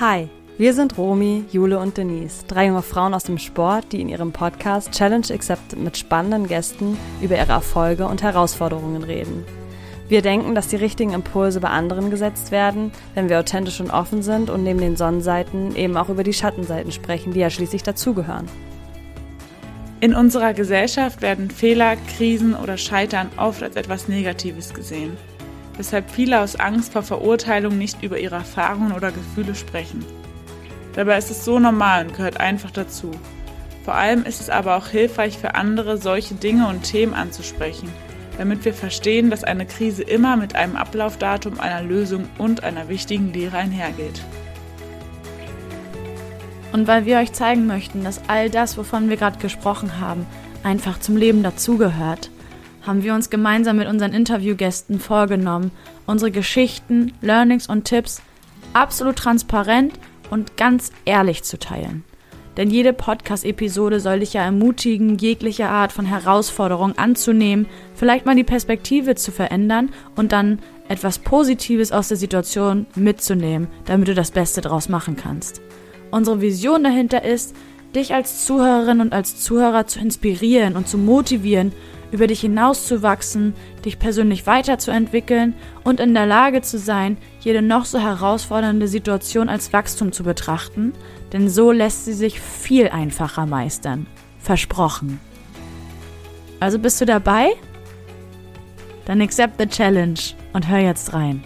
Hi, wir sind Romy, Jule und Denise, drei junge Frauen aus dem Sport, die in ihrem Podcast Challenge Accepted mit spannenden Gästen über ihre Erfolge und Herausforderungen reden. Wir denken, dass die richtigen Impulse bei anderen gesetzt werden, wenn wir authentisch und offen sind und neben den Sonnenseiten eben auch über die Schattenseiten sprechen, die ja schließlich dazugehören. In unserer Gesellschaft werden Fehler, Krisen oder Scheitern oft als etwas Negatives gesehen weshalb viele aus Angst vor Verurteilung nicht über ihre Erfahrungen oder Gefühle sprechen. Dabei ist es so normal und gehört einfach dazu. Vor allem ist es aber auch hilfreich für andere, solche Dinge und Themen anzusprechen, damit wir verstehen, dass eine Krise immer mit einem Ablaufdatum, einer Lösung und einer wichtigen Lehre einhergeht. Und weil wir euch zeigen möchten, dass all das, wovon wir gerade gesprochen haben, einfach zum Leben dazugehört, haben wir uns gemeinsam mit unseren Interviewgästen vorgenommen, unsere Geschichten, Learnings und Tipps absolut transparent und ganz ehrlich zu teilen. Denn jede Podcast-Episode soll dich ja ermutigen, jegliche Art von Herausforderung anzunehmen, vielleicht mal die Perspektive zu verändern und dann etwas Positives aus der Situation mitzunehmen, damit du das Beste draus machen kannst. Unsere Vision dahinter ist, dich als Zuhörerin und als Zuhörer zu inspirieren und zu motivieren, über dich hinauszuwachsen, dich persönlich weiterzuentwickeln und in der Lage zu sein, jede noch so herausfordernde Situation als Wachstum zu betrachten, denn so lässt sie sich viel einfacher meistern. Versprochen. Also bist du dabei? Dann accept the challenge und hör jetzt rein.